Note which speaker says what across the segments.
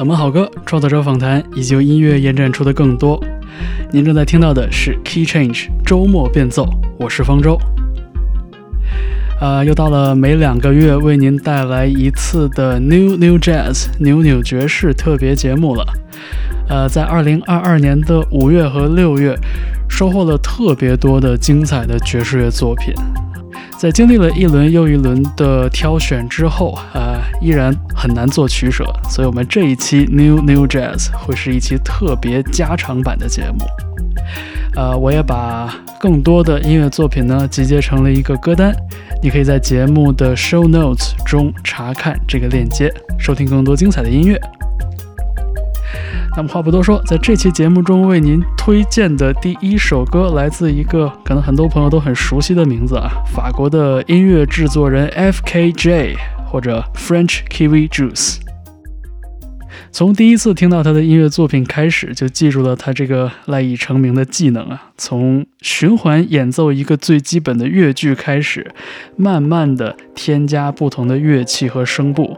Speaker 1: 冷门好歌、创作者访谈以及由音乐延展出的更多。您正在听到的是 Key Change 周末变奏，我是方舟。呃，又到了每两个月为您带来一次的 New New Jazz 扭扭爵士特别节目了。呃，在二零二二年的五月和六月，收获了特别多的精彩的爵士乐作品。在经历了一轮又一轮的挑选之后，呃，依然很难做取舍，所以我们这一期 New New Jazz 会是一期特别加长版的节目。呃，我也把更多的音乐作品呢集结成了一个歌单，你可以在节目的 Show Notes 中查看这个链接，收听更多精彩的音乐。那么话不多说，在这期节目中为您推荐的第一首歌，来自一个可能很多朋友都很熟悉的名字啊，法国的音乐制作人 F.K.J 或者 French Kiwi Juice。从第一次听到他的音乐作品开始，就记住了他这个赖以成名的技能啊，从循环演奏一个最基本的乐句开始，慢慢的添加不同的乐器和声部。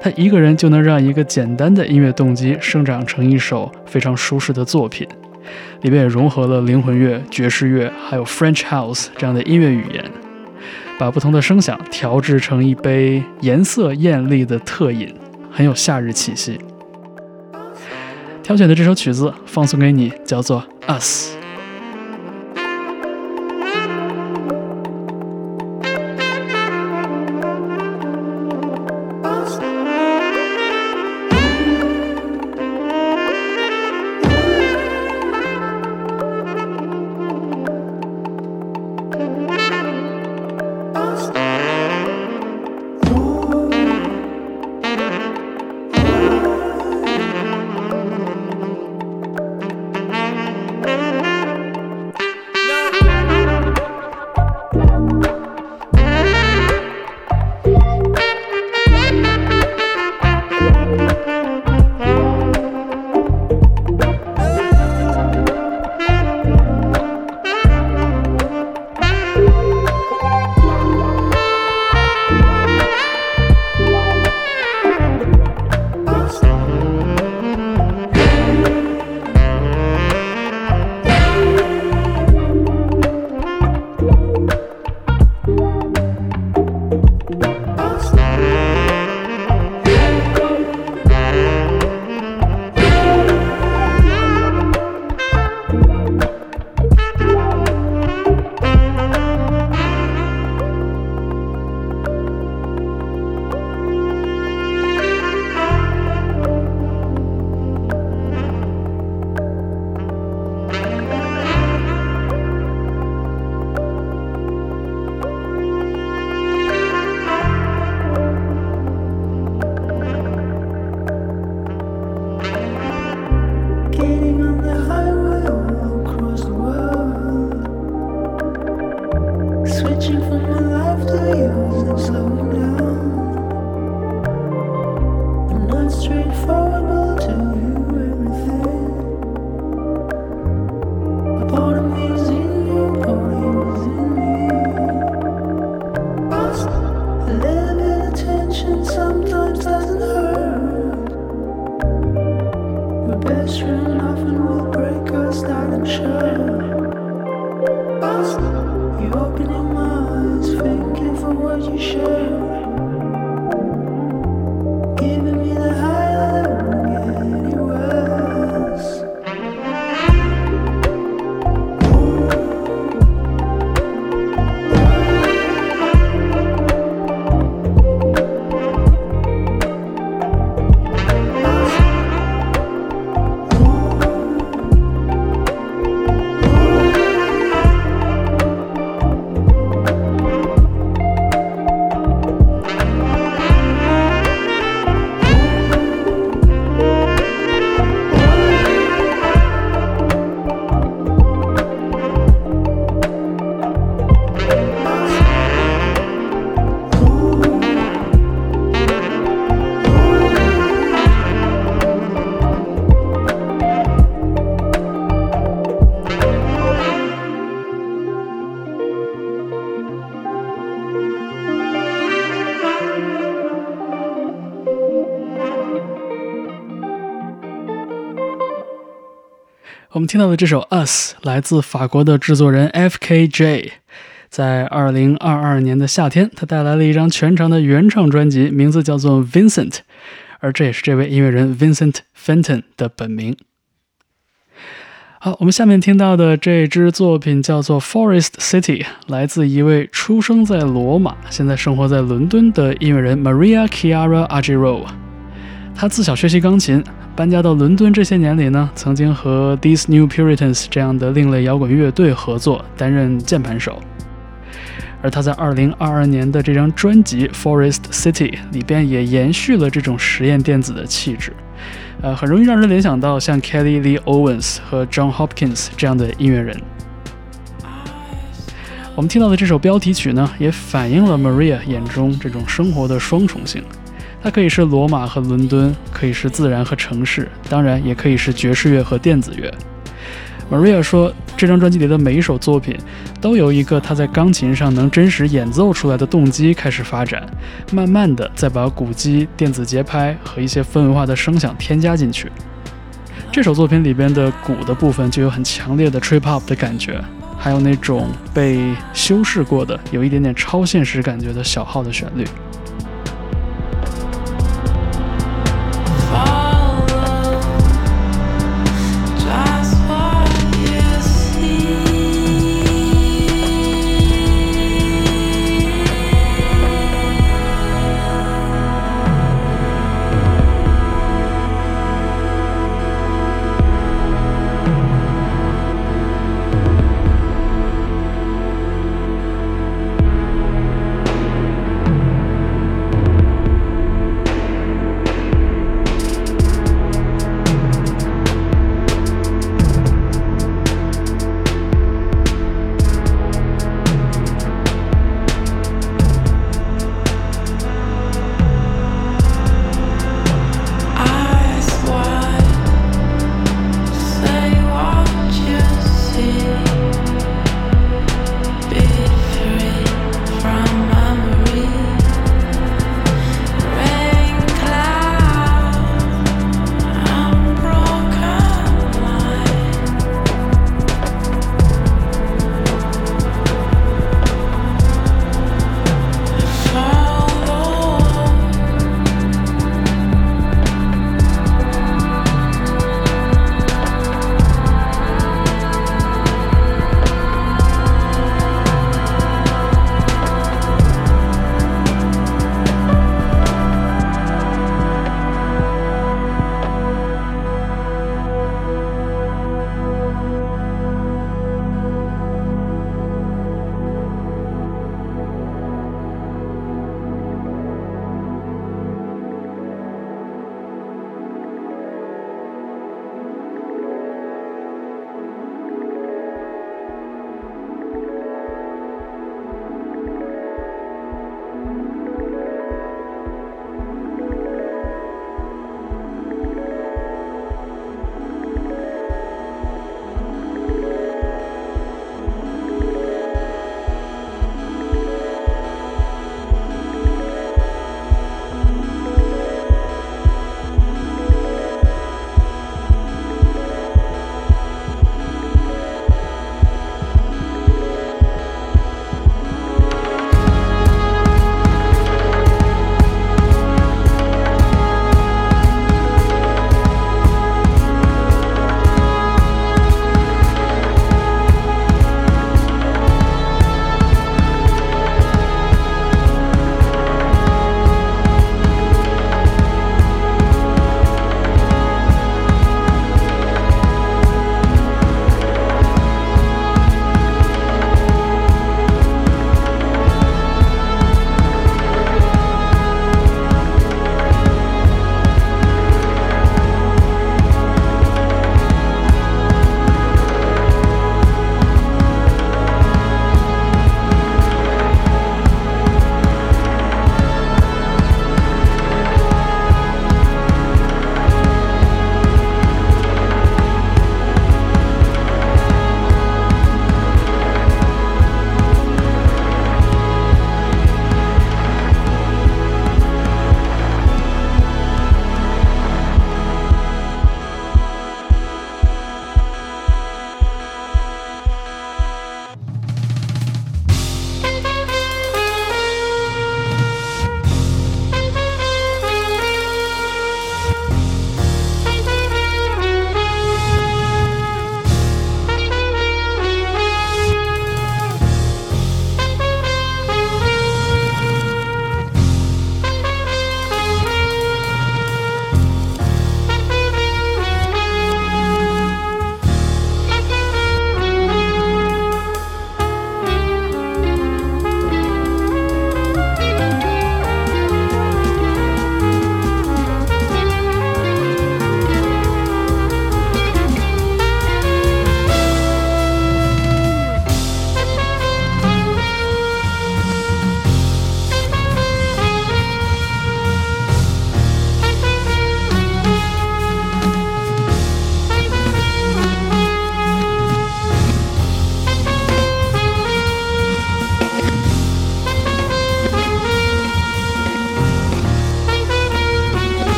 Speaker 1: 他一个人就能让一个简单的音乐动机生长成一首非常舒适的作品，里面也融合了灵魂乐、爵士乐，还有 French House 这样的音乐语言，把不同的声响调制成一杯颜色艳丽的特饮，很有夏日气息。挑选的这首曲子放送给你，叫做《Us》。我们听到的这首《Us》来自法国的制作人 F.K.J，在二零二二年的夏天，他带来了一张全长的原创专辑，名字叫做《Vincent》，而这也是这位音乐人 Vincent Fenton 的本名。好，我们下面听到的这支作品叫做《Forest City》，来自一位出生在罗马、现在生活在伦敦的音乐人 Maria Chiara Agiro。他自小学习钢琴。搬家到伦敦这些年里呢，曾经和 These New Puritans 这样的另类摇滚乐队合作，担任键盘手。而他在2022年的这张专辑《Forest City》里边也延续了这种实验电子的气质，呃，很容易让人联想到像 Kelly Lee Owens 和 John Hopkins 这样的音乐人。我们听到的这首标题曲呢，也反映了 Maria 眼中这种生活的双重性。它可以是罗马和伦敦，可以是自然和城市，当然也可以是爵士乐和电子乐。Maria 说，这张专辑里的每一首作品都由一个他在钢琴上能真实演奏出来的动机开始发展，慢慢的再把鼓机、电子节拍和一些氛围化的声响添加进去。这首作品里边的鼓的部分就有很强烈的 trip hop 的感觉，还有那种被修饰过的、有一点点超现实感觉的小号的旋律。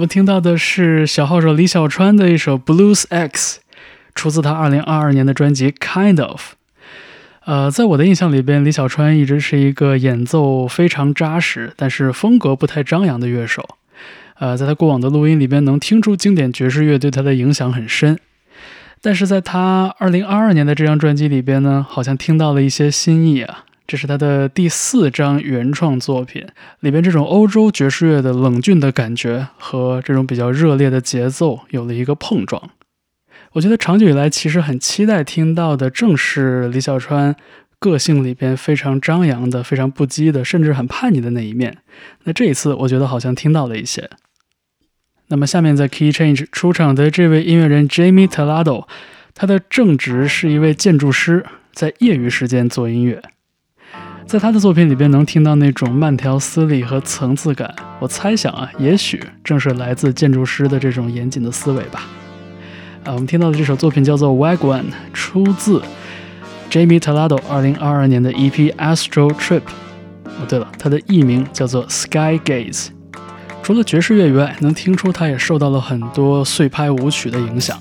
Speaker 1: 我们听到的是小号手李小川的一首《Blues X》，出自他2022年的专辑《Kind of》。呃，在我的印象里边，李小川一直是一个演奏非常扎实，但是风格不太张扬的乐手。呃，在他过往的录音里边，能听出经典爵士乐对他的影响很深。但是在他2022年的这张专辑里边呢，好像听到了一些新意啊。这是他的第四张原创作品，里边这种欧洲爵士乐的冷峻的感觉和这种比较热烈的节奏有了一个碰撞。我觉得长久以来其实很期待听到的正是李小川个性里边非常张扬的、非常不羁的，甚至很叛逆的那一面。那这一次我觉得好像听到了一些。那么下面在 Key Change 出场的这位音乐人 Jamie Talado，他的正职是一位建筑师，在业余时间做音乐。在他的作品里边，能听到那种慢条斯理和层次感。我猜想啊，也许正是来自建筑师的这种严谨的思维吧。啊，我们听到的这首作品叫做《Wagon》，出自 Jamie Talado 2022年的 EP《Astro Trip》。哦，对了，它的艺名叫做《Sky Gaze》。除了爵士乐以外，能听出他也受到了很多碎拍舞曲的影响。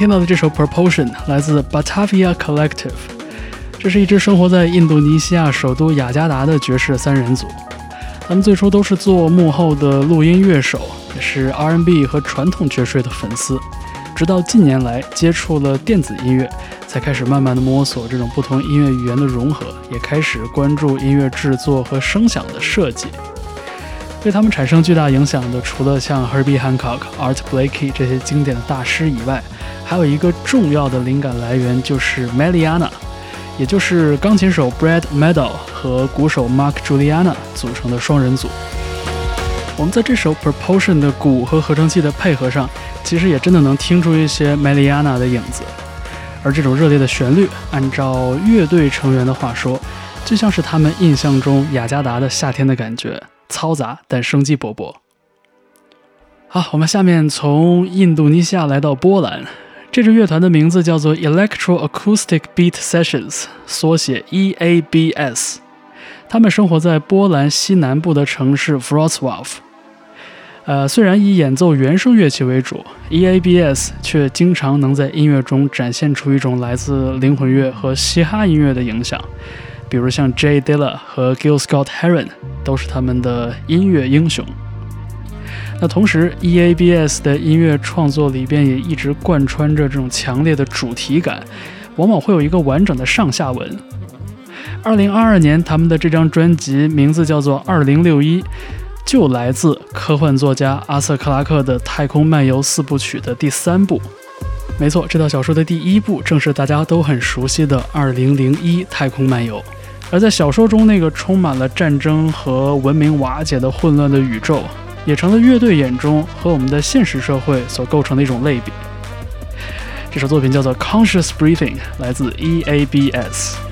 Speaker 1: 听到的这首《Proportion》来自 Batavia Collective，这是一支生活在印度尼西亚首都雅加达的爵士三人组。他们最初都是做幕后的录音乐手，也是 R&B 和传统爵士的粉丝。直到近年来接触了电子音乐，才开始慢慢的摸索这种不同音乐语言的融合，也开始关注音乐制作和声响的设计。对他们产生巨大影响的，除了像 Herbie Hancock、Art Blakey 这些经典的大师以外，还有一个重要的灵感来源就是 Meliana，也就是钢琴手 Brad Meadow 和鼓手 Mark Juliana 组成的双人组。我们在这首 Proportion 的鼓和合成器的配合上，其实也真的能听出一些 Meliana 的影子。而这种热烈的旋律，按照乐队成员的话说，就像是他们印象中雅加达的夏天的感觉。嘈杂但生机勃勃。好，我们下面从印度尼西亚来到波兰，这支乐团的名字叫做 Electro Acoustic Beat Sessions，缩写 EABS。他们生活在波兰西南部的城市 Wrocław。呃，虽然以演奏原声乐器为主，EABS 却经常能在音乐中展现出一种来自灵魂乐和嘻哈音乐的影响。比如像 Jay Dilla 和 Gil Scott Heron 都是他们的音乐英雄。那同时，EABS 的音乐创作里边也一直贯穿着这种强烈的主题感，往往会有一个完整的上下文。二零二二年，他们的这张专辑名字叫做《二零六一》，就来自科幻作家阿瑟·克拉克的《太空漫游四部曲》的第三部。没错，这套小说的第一部正是大家都很熟悉的《二零零一太空漫游》。而在小说中，那个充满了战争和文明瓦解的混乱的宇宙，也成了乐队眼中和我们的现实社会所构成的一种类比。这首作品叫做《Conscious Breathing》，来自 EABS。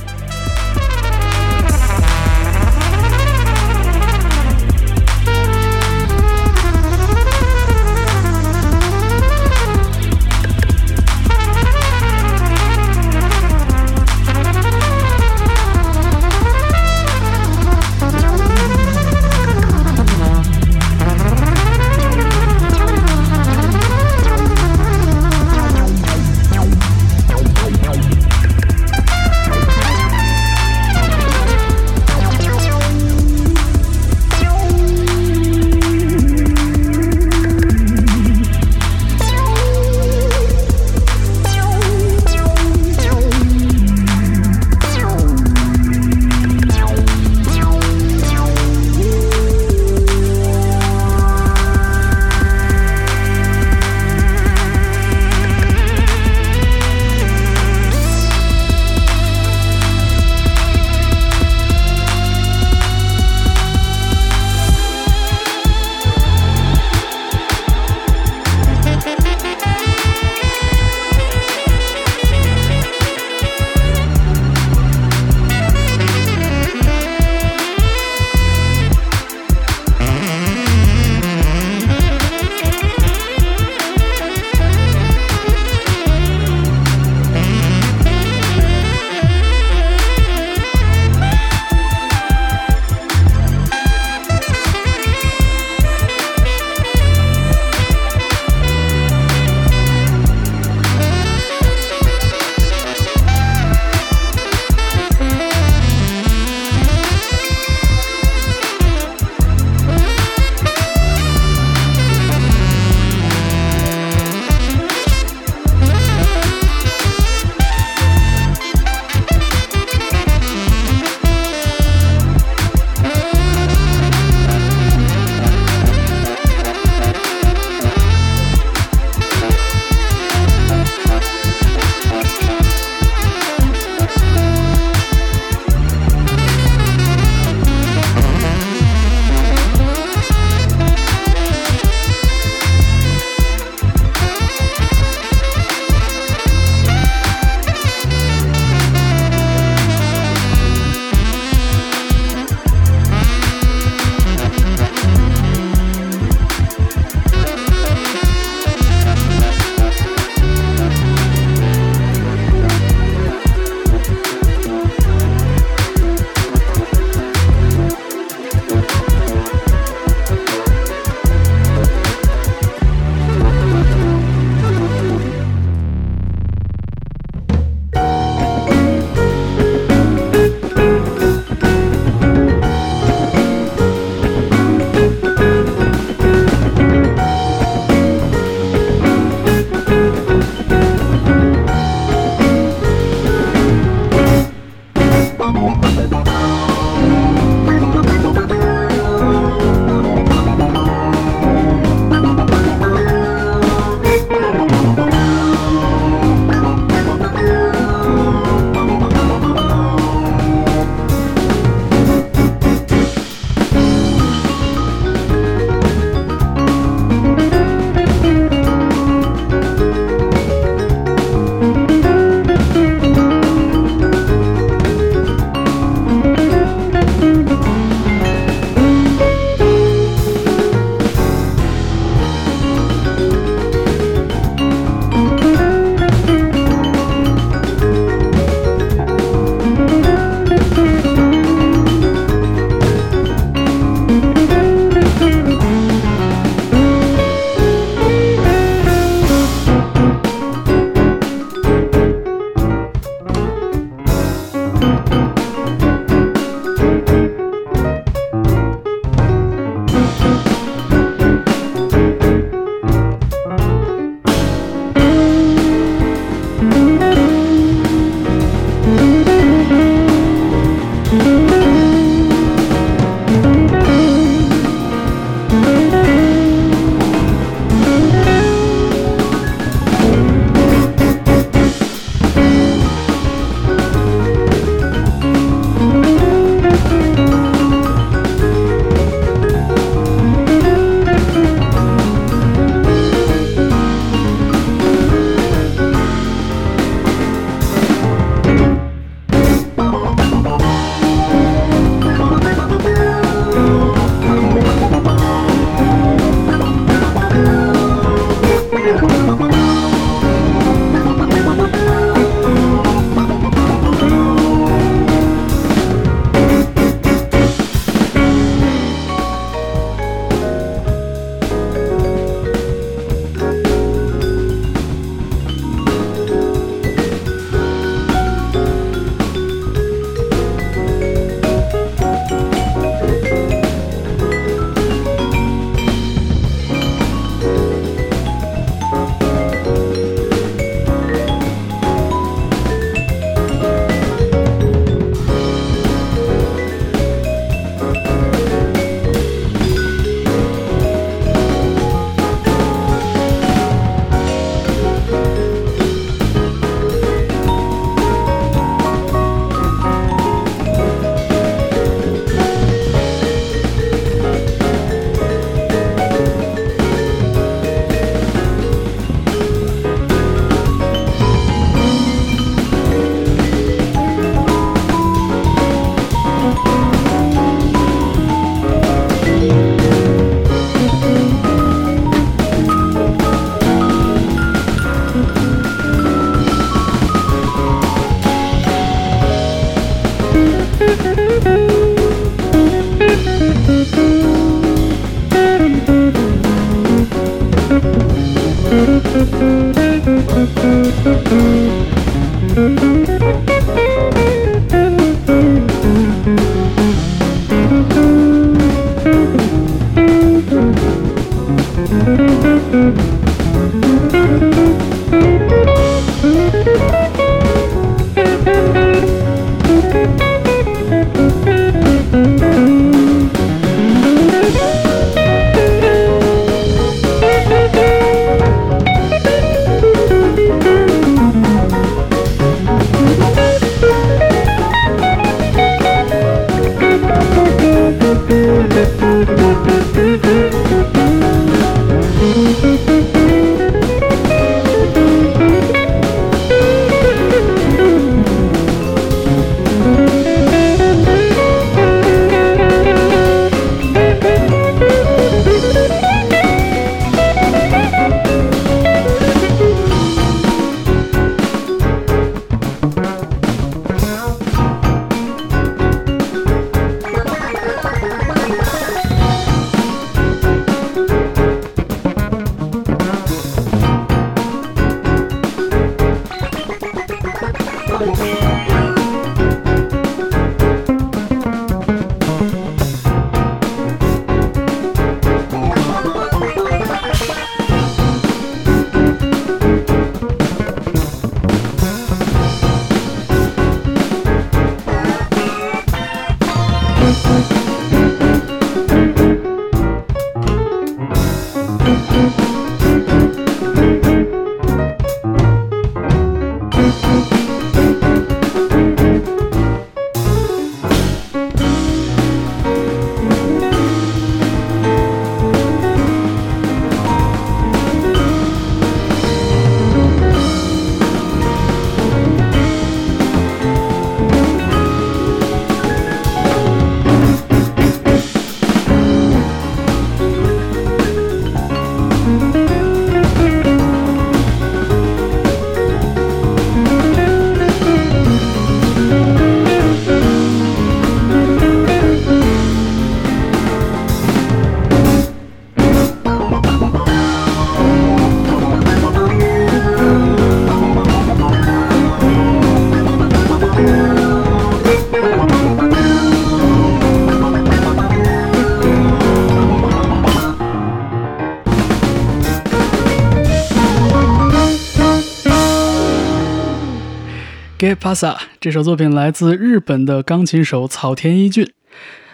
Speaker 1: pasa？这首作品来自日本的钢琴手草田一俊。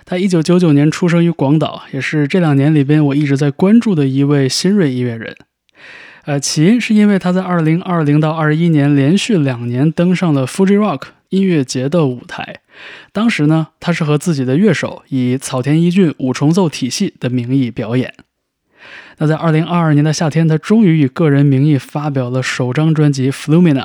Speaker 1: 他一九九九年出生于广岛，也是这两年里边我一直在关注的一位新锐音乐人。呃，起因是因为他在二零二零到二一年连续两年登上了 Fuji Rock 音乐节的舞台。当时呢，他是和自己的乐手以草田一俊五重奏体系的名义表演。那在二零二二年的夏天，他终于以个人名义发表了首张专辑《Flumina》，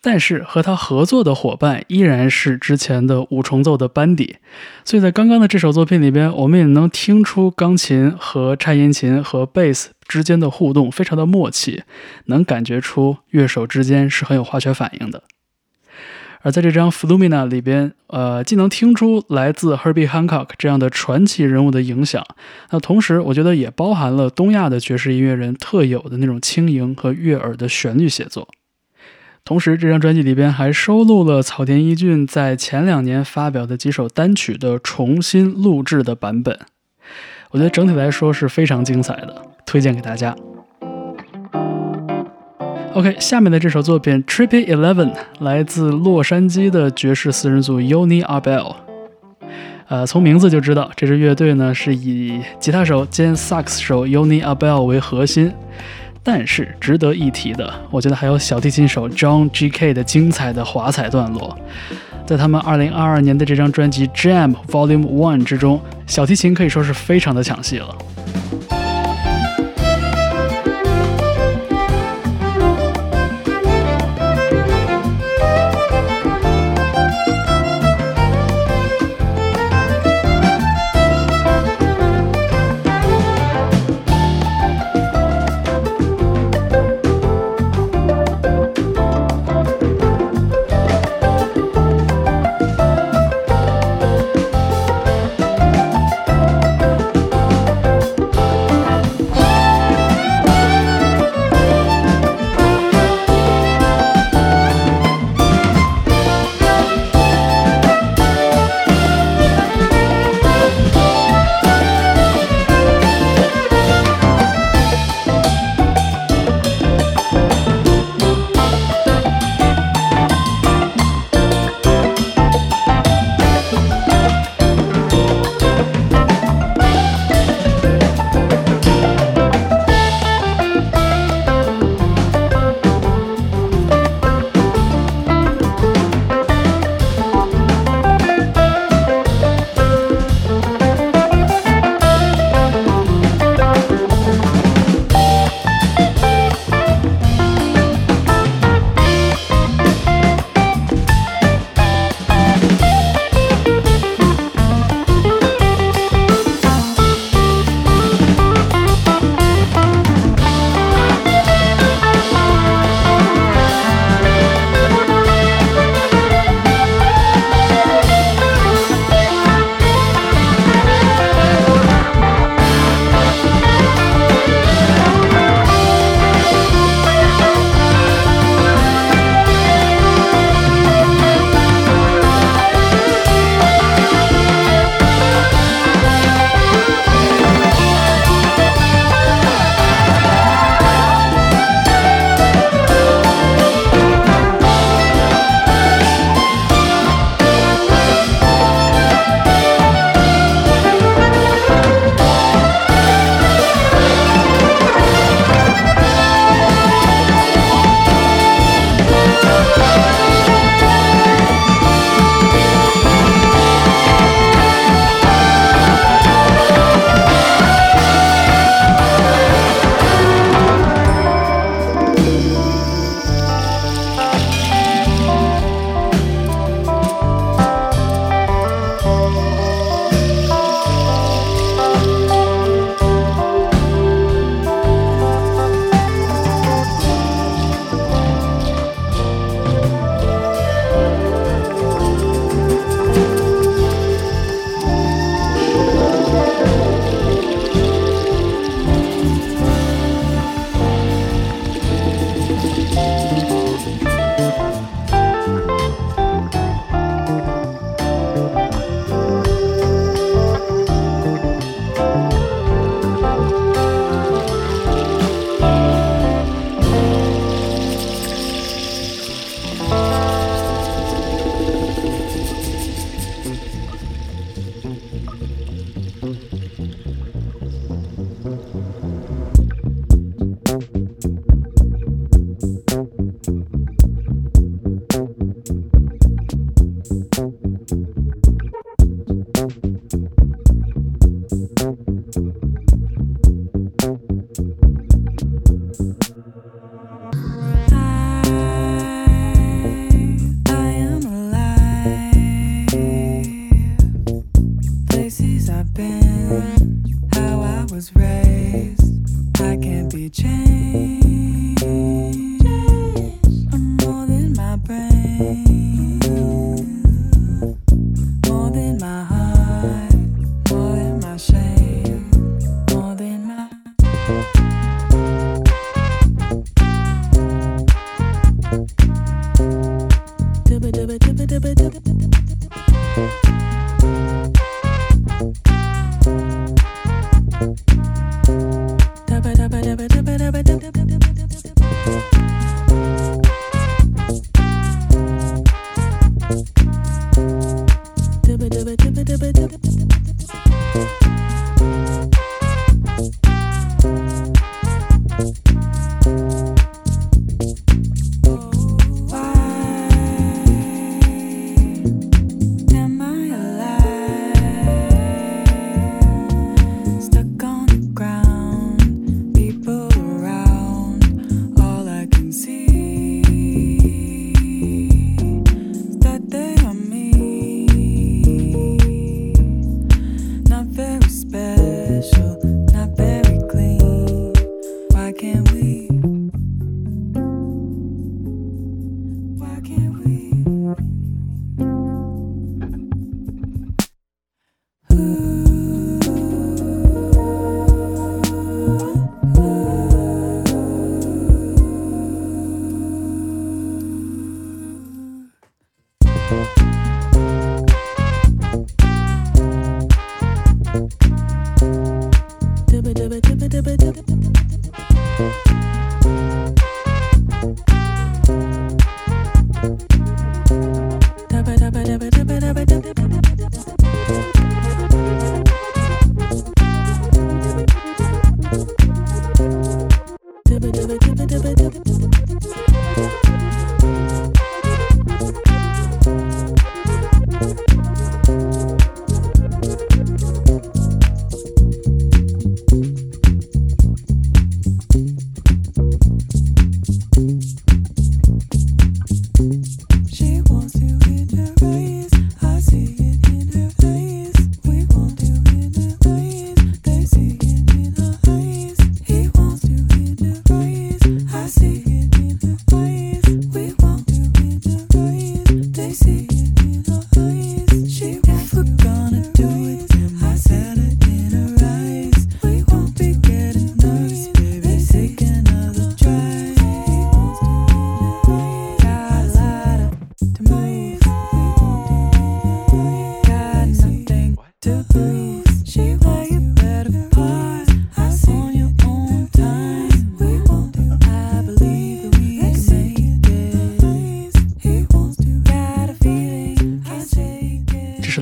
Speaker 1: 但是和他合作的伙伴依然是之前的五重奏的班底，所以在刚刚的这首作品里边，我们也能听出钢琴和颤音琴和贝斯之间的互动非常的默契，能感觉出乐手之间是很有化学反应的。而在这张《Flumina》里边，呃，既能听出来自 Herbie Hancock 这样的传奇人物的影响，那同时我觉得也包含了东亚的爵士音乐人特有的那种轻盈和悦耳的旋律写作。同时，这张专辑里边还收录了草田一俊在前两年发表的几首单曲的重新录制的版本。我觉得整体来说是非常精彩的，推荐给大家。OK，下面的这首作品《Trippy Eleven》来自洛杉矶的爵士四人组 Uni Abel。呃，从名字就知道这支乐队呢是以吉他手兼萨克斯手 Uni Abel 为核心。但是值得一提的，我觉得还有小提琴手 John G.K. 的精彩的华彩段落。在他们2022年的这张专辑《Jam Volume One》之中，小提琴可以说是非常的抢戏了。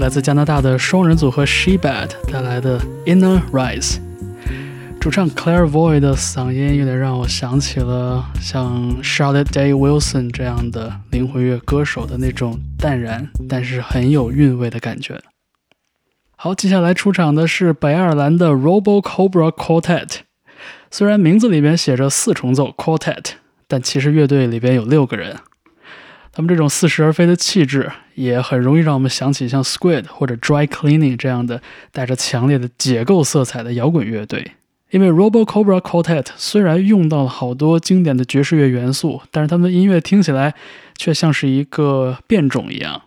Speaker 1: 来自加拿大的双人组合 Shebad 带来的 Inner Rise，主唱 Claire Voy 的嗓音有点让我想起了像 Charlotte Day Wilson 这样的灵魂乐歌手的那种淡然但是很有韵味的感觉。好，接下来出场的是北爱尔兰的 Robo Cobra Quartet，虽然名字里边写着四重奏 Quartet，但其实乐队里边有六个人。他们这种似是而非的气质，也很容易让我们想起像 Squid 或者 Dry Cleaning 这样的带着强烈的解构色彩的摇滚乐队。因为 Robo Cobra Quartet 虽然用到了好多经典的爵士乐元素，但是他们的音乐听起来却像是一个变种一样。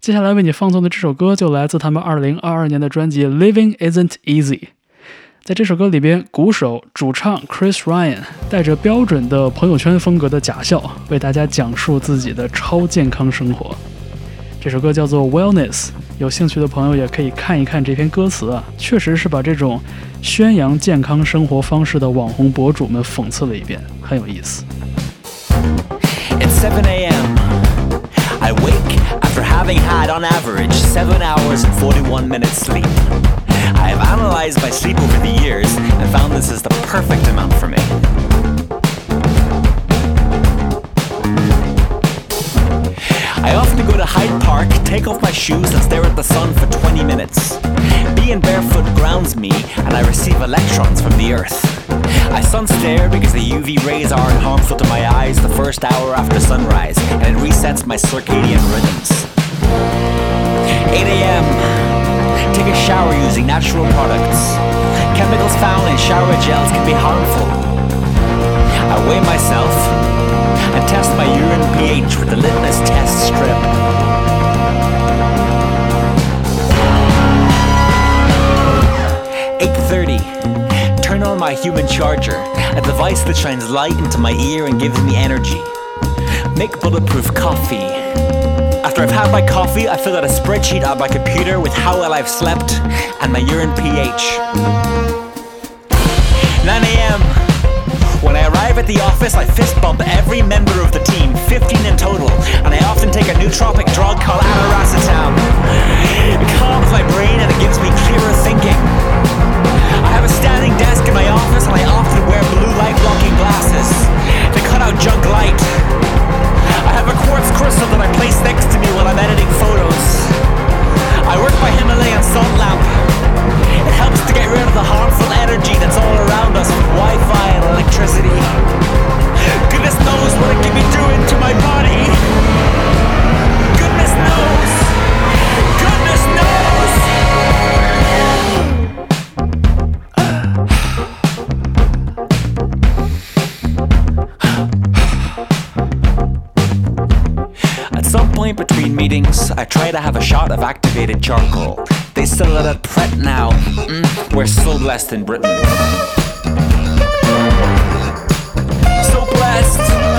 Speaker 1: 接下来为你放送的这首歌就来自他们2022年的专辑《Living Isn't Easy》。在这首歌里边，鼓手、主唱 Chris Ryan 带着标准的朋友圈风格的假笑，为大家讲述自己的超健康生活。这首歌叫做 Wellness，有兴趣的朋友也可以看一看这篇歌词啊，确实是把这种宣扬健康生活方式的网红博主们讽刺了一遍，很有意思。
Speaker 2: It's 7 a.m. I wake after having had on average 7 hours and 41 minutes sleep. I have analyzed my sleep over the years and found this is the perfect amount for me. I often go to Hyde Park, take off my shoes, and stare at the sun for 20 minutes. Being barefoot grounds me, and I receive electrons from the earth. I sun stare because the UV rays aren't harmful to my eyes the first hour after sunrise, and it resets my circadian rhythms. 8 a.m. Take a shower using natural products. Chemicals found in shower gels can be harmful. I weigh myself and test my urine pH with the litmus test strip. Turn on my human charger, a device that shines light into my ear and gives me energy. Make bulletproof coffee after I've had my coffee, I fill out a spreadsheet on my computer with how well I've slept and my urine pH. 9 a.m. When I arrive at the office, I fist bump every member of the team, 15 in total, and I often take a nootropic drug called abiracetam. It calms my brain and it gives me clearer thinking. I have a standing desk in my office and I often wear blue light blocking glasses to cut out junk light. Crystal that I place next to me while I'm editing photos. I work by Himalayan salt lamp. It helps to get rid of the harmful energy that's all around us with Wi-Fi and electricity. Try to have a shot of activated charcoal. They sell it at Pret now. Mm, we're so blessed in Britain. So blessed.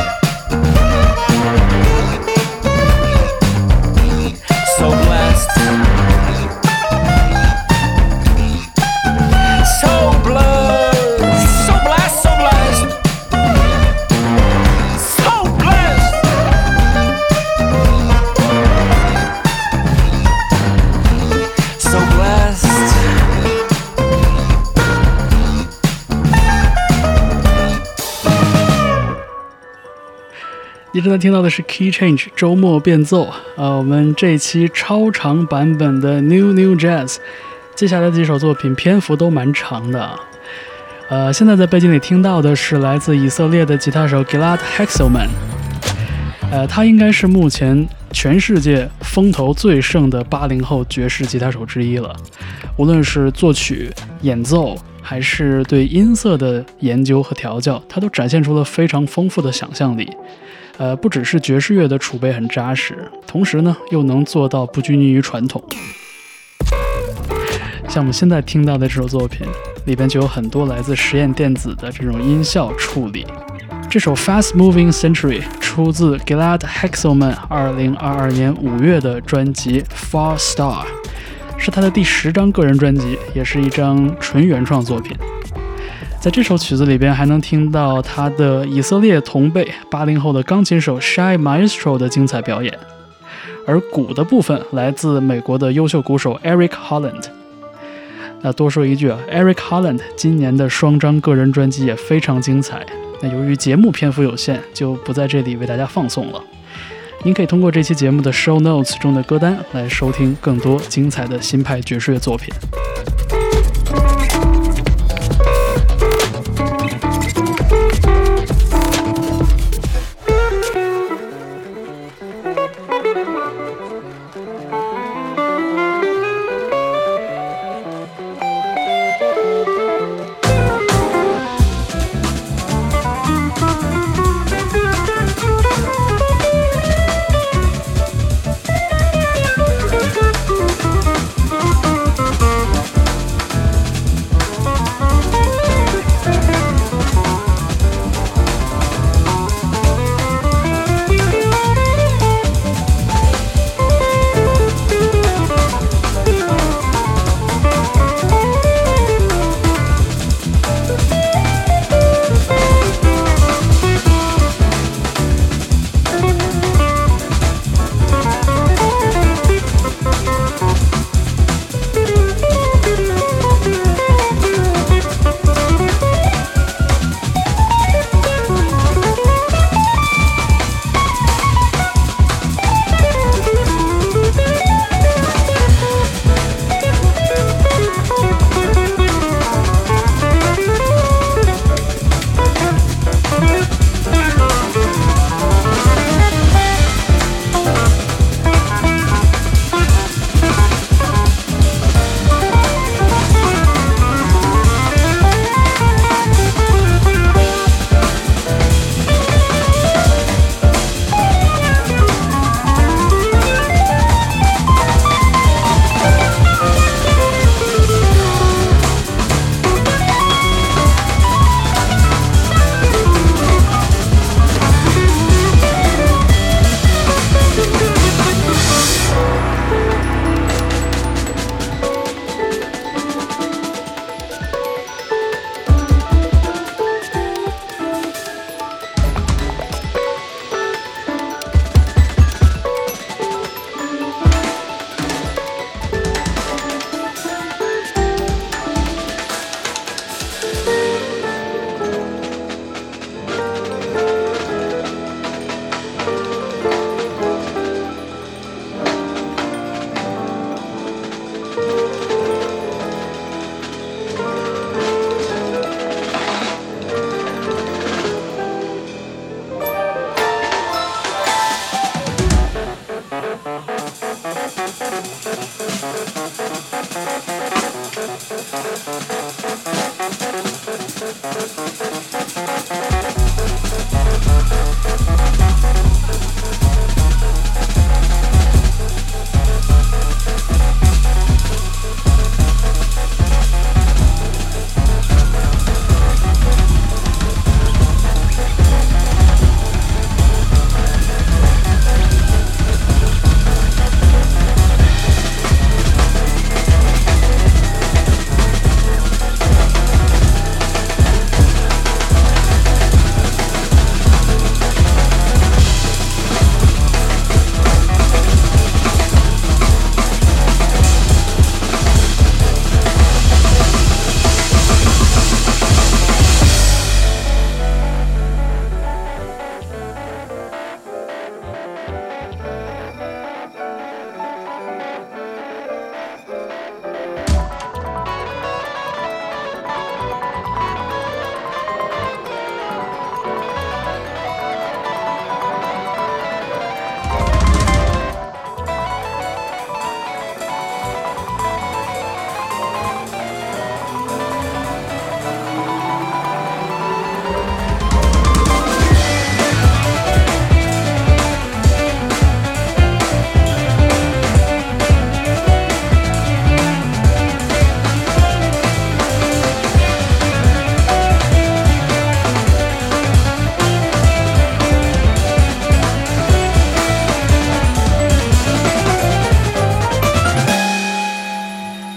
Speaker 1: 正在听到的是 Key Change 周末变奏啊，我们这一期超长版本的 New New Jazz，接下来的几首作品篇幅都蛮长的。呃，现在在背景里听到的是来自以色列的吉他手 Gilad Hexelman，呃，他应该是目前全世界风头最盛的八零后爵士吉他手之一了。无论是作曲、演奏，还是对音色的研究和调教，他都展现出了非常丰富的想象力。呃，不只是爵士乐的储备很扎实，同时呢，又能做到不拘泥于传统。像我们现在听到的这首作品，里边就有很多来自实验电子的这种音效处理。这首《Fast Moving Century》出自 Glad Hexelman 2022年5月的专辑《Far Star》，是他的第十张个人专辑，也是一张纯原创作品。在这首曲子里边，还能听到他的以色列同辈八零后的钢琴手 Shy Maestro 的精彩表演，而鼓的部分来自美国的优秀鼓手 Eric Holland。那多说一句啊，Eric Holland 今年的双张个人专辑也非常精彩。那由于节目篇幅有限，就不在这里为大家放送了。您可以通过这期节目的 Show Notes 中的歌单来收听更多精彩的新派爵士乐作品。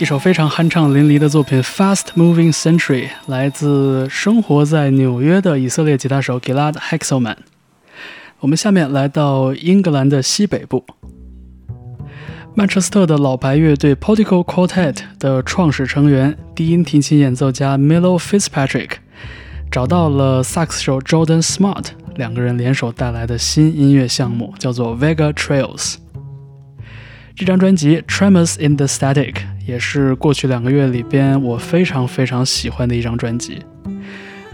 Speaker 1: 一首非常酣畅淋漓的作品《Fast Moving Century》，来自生活在纽约的以色列吉他手 Gilad Hexelman。我们下面来到英格兰的西北部，曼彻斯特的老牌乐队 Portico Quartet 的创始成员、低音提琴演奏家 Milo Fitzpatrick 找到了萨克斯手 Jordan Smart，两个人联手带来的新音乐项目叫做 Vega Trails。这张专辑《Tremors in the Static》也是过去两个月里边我非常非常喜欢的一张专辑。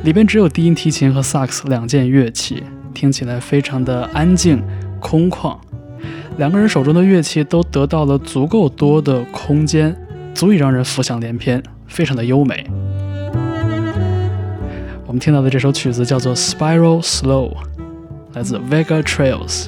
Speaker 1: 里边只有低音提琴和萨克斯两件乐器，听起来非常的安静空旷。两个人手中的乐器都得到了足够多的空间，足以让人浮想联翩，非常的优美。我们听到的这首曲子叫做《Spiral Slow》，来自 Vega Trails。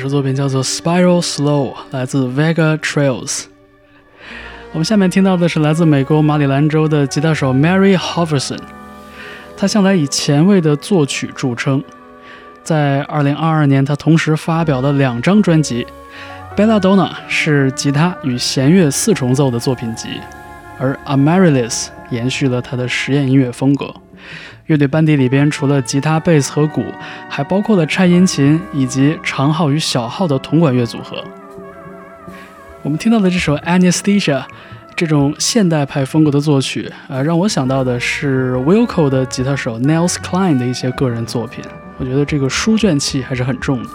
Speaker 1: 首作品叫做《Spiral Slow》，来自 Vega Trails。我们下面听到的是来自美国马里兰州的吉他手 Mary Hoverson，他向来以前卫的作曲著称。在2022年，他同时发表了两张专辑，《Belladonna》是吉他与弦乐四重奏的作品集，而《Amaryllis》延续了他的实验音乐风格。乐队班底里边除了吉他、贝斯和鼓，还包括了颤音琴以及长号与小号的铜管乐组合。我们听到的这首《Anesthesia》，这种现代派风格的作曲，呃，让我想到的是 Wilco 的吉他手 Nels Cline 的一些个人作品。我觉得这个书卷气还是很重的。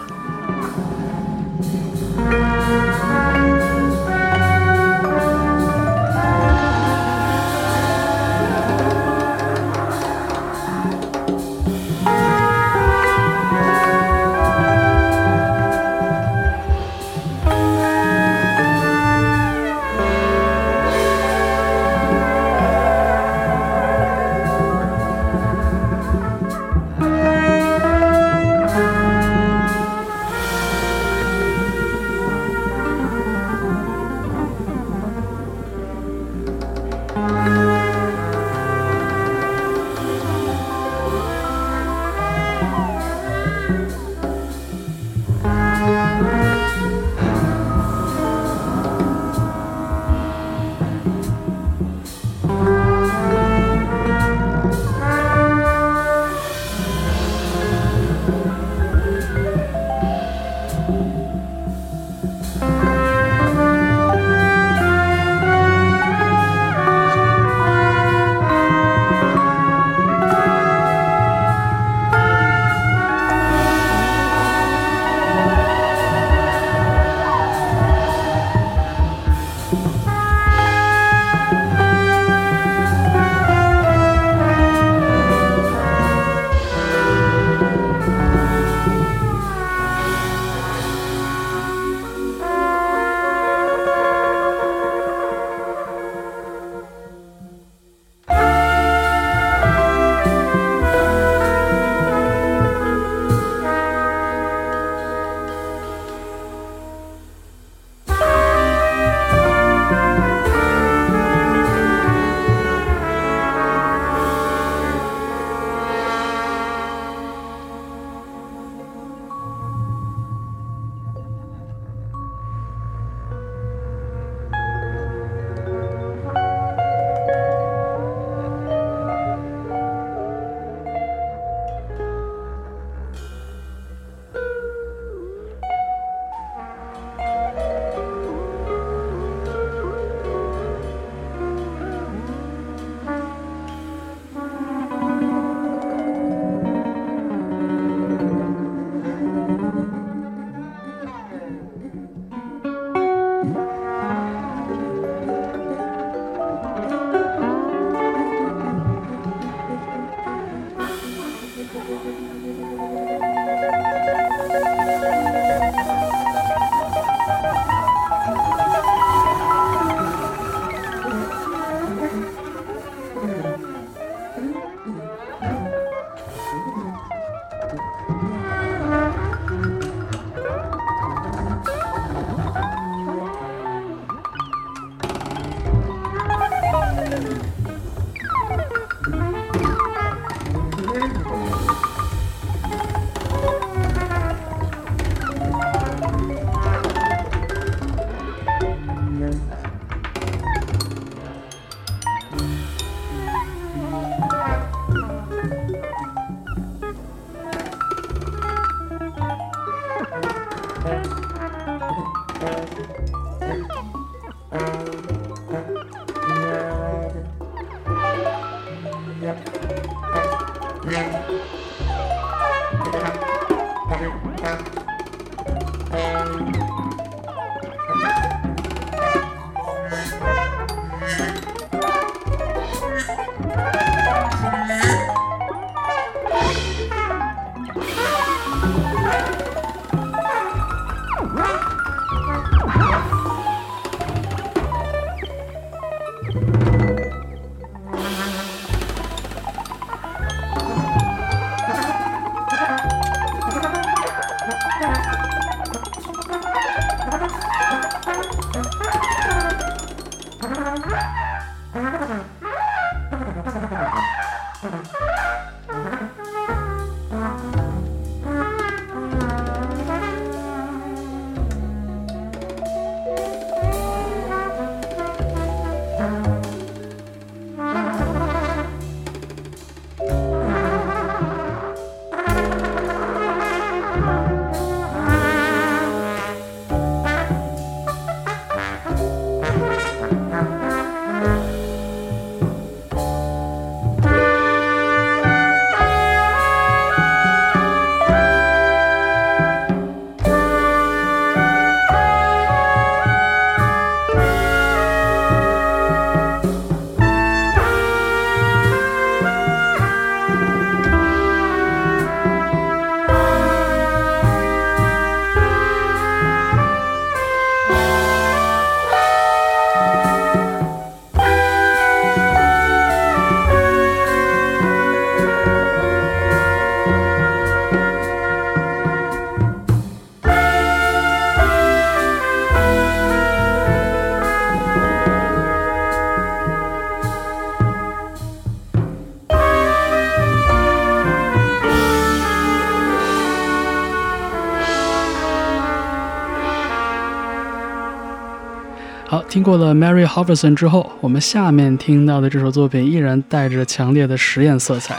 Speaker 1: 听过了 Mary h a v e r s o n 之后，我们下面听到的这首作品依然带着强烈的实验色彩。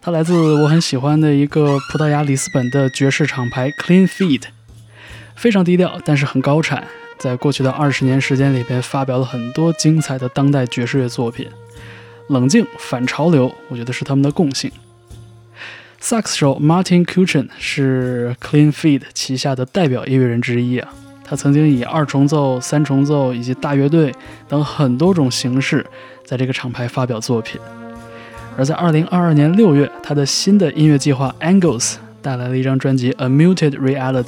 Speaker 1: 它来自我很喜欢的一个葡萄牙里斯本的爵士厂牌 Clean Feed，非常低调，但是很高产。在过去的二十年时间里边，发表了很多精彩的当代爵士乐作品。冷静反潮流，我觉得是他们的共性。萨克斯手 Martin Kuchen 是 Clean Feed 旗下的代表音乐人之一啊。他曾经以二重奏、三重奏以及大乐队等很多种形式，在这个厂牌发表作品。而在2022年6月，他的新的音乐计划 Angles 带来了一张专辑《A Muted Reality》，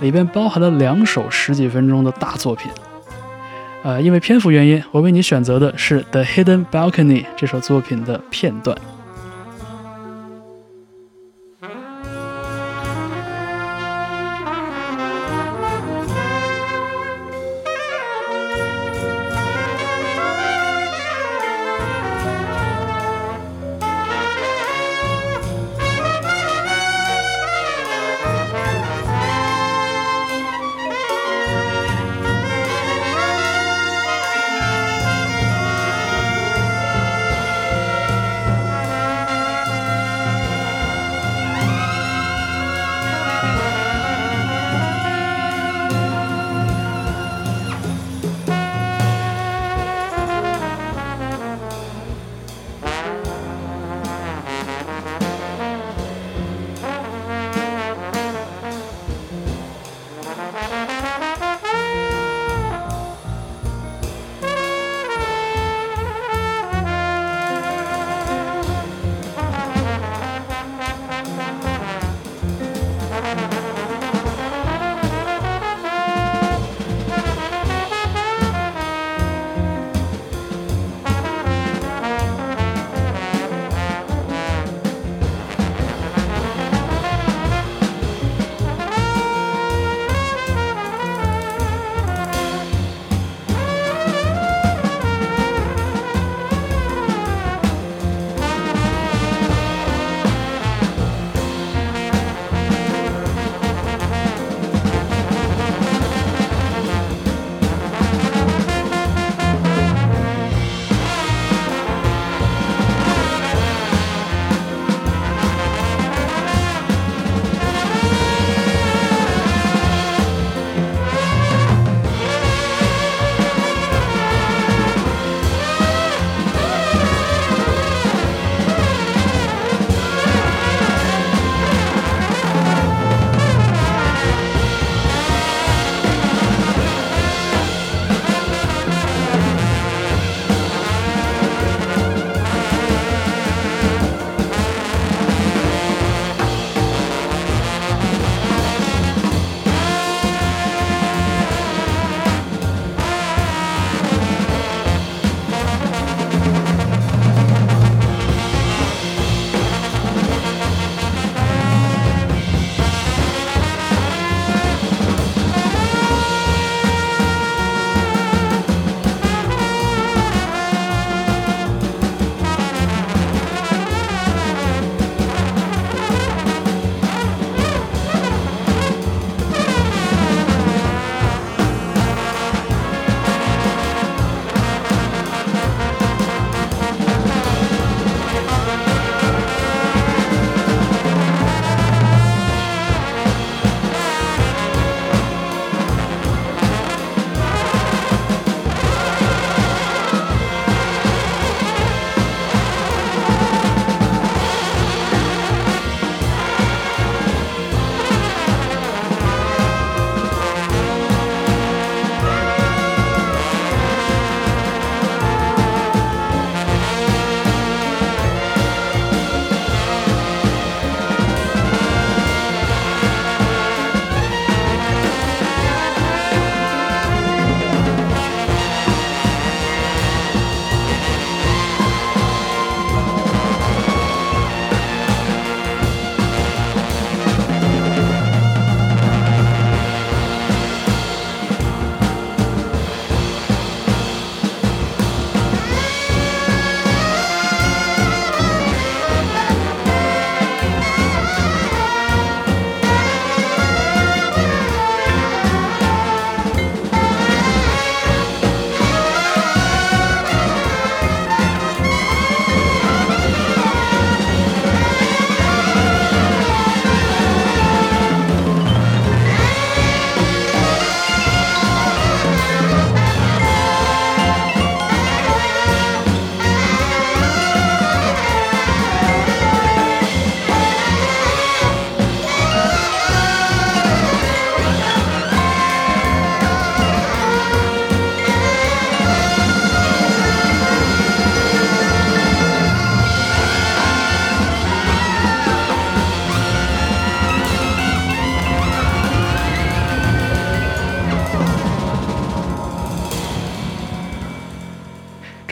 Speaker 1: 里边包含了两首十几分钟的大作品。呃，因为篇幅原因，我为你选择的是《The Hidden Balcony》这首作品的片段。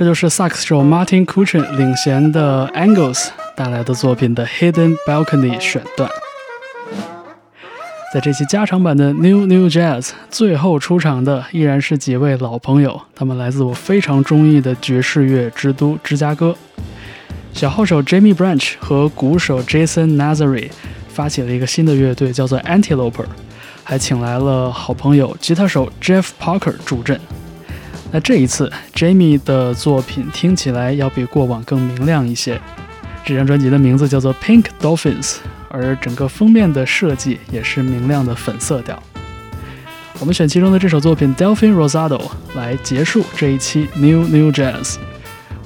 Speaker 1: 这就是萨克斯手 Martin Kuchen 领衔的 Angles 带来的作品的 Hidden Balcony 选段。在这期加长版的 New New Jazz 最后出场的依然是几位老朋友，他们来自我非常中意的爵士乐之都芝加哥。小号手 Jamie Branch 和鼓手 Jason Nazary 发起了一个新的乐队，叫做 Antiloper，还请来了好朋友吉他手 Jeff Parker 助阵。那这一次，Jamie 的作品听起来要比过往更明亮一些。这张专辑的名字叫做 Pink Dolphins，而整个封面的设计也是明亮的粉色调。我们选其中的这首作品 Delphin Rosado 来结束这一期 New New Jazz。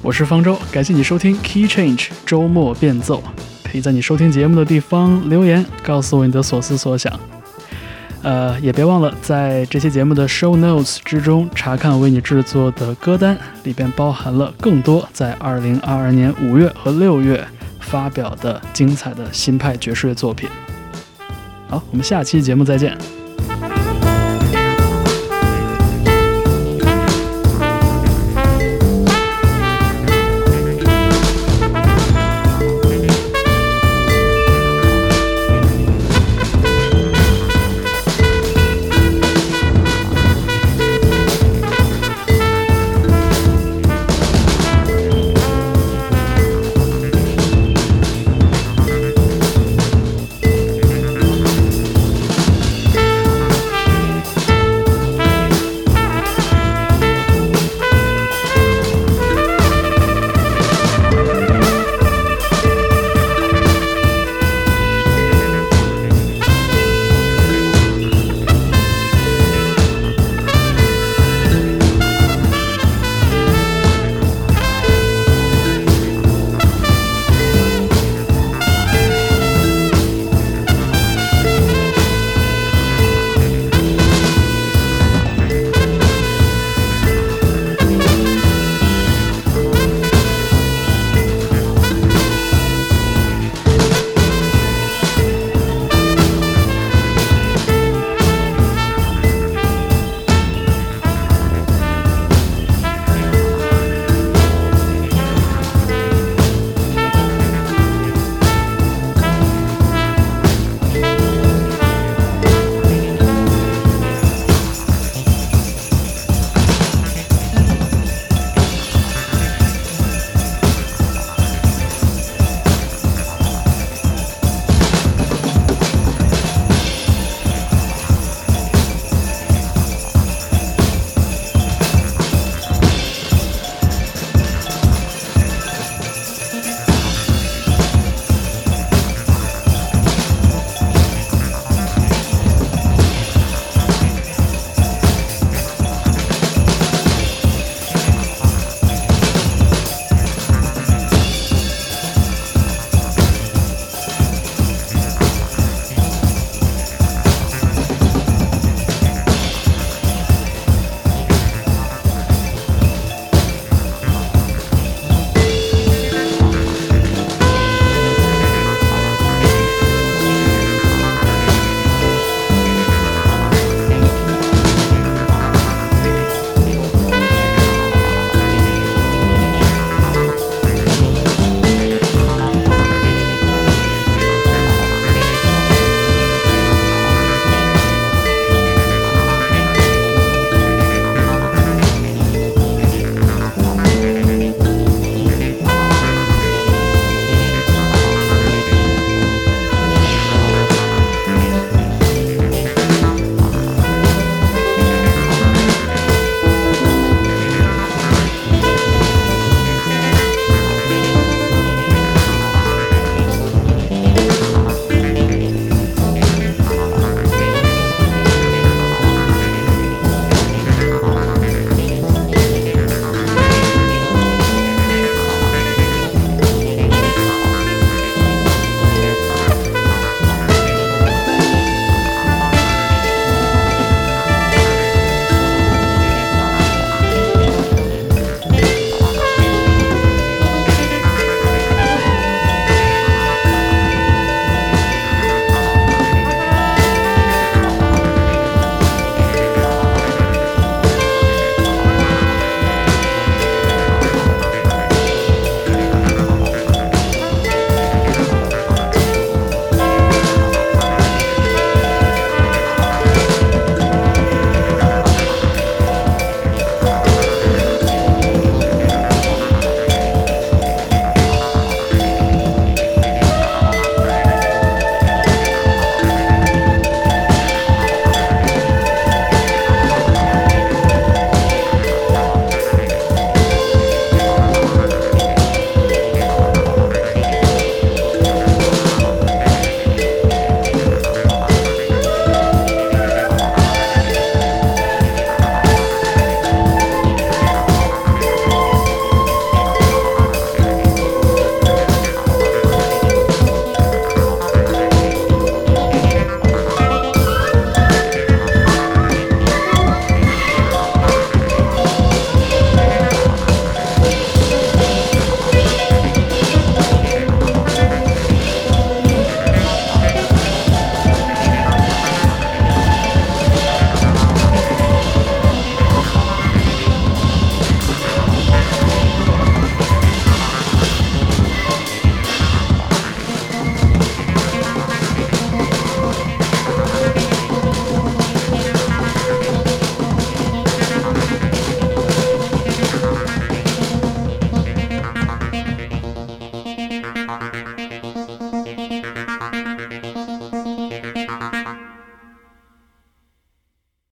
Speaker 1: 我是方舟，感谢你收听 Key Change 周末变奏。可以在你收听节目的地方留言，告诉我你的所思所想。呃，也别忘了在这期节目的 show notes 之中查看为你制作的歌单，里边包含了更多在二零二二年五月和六月发表的精彩的新派爵士乐作品。好，我们下期节目再见。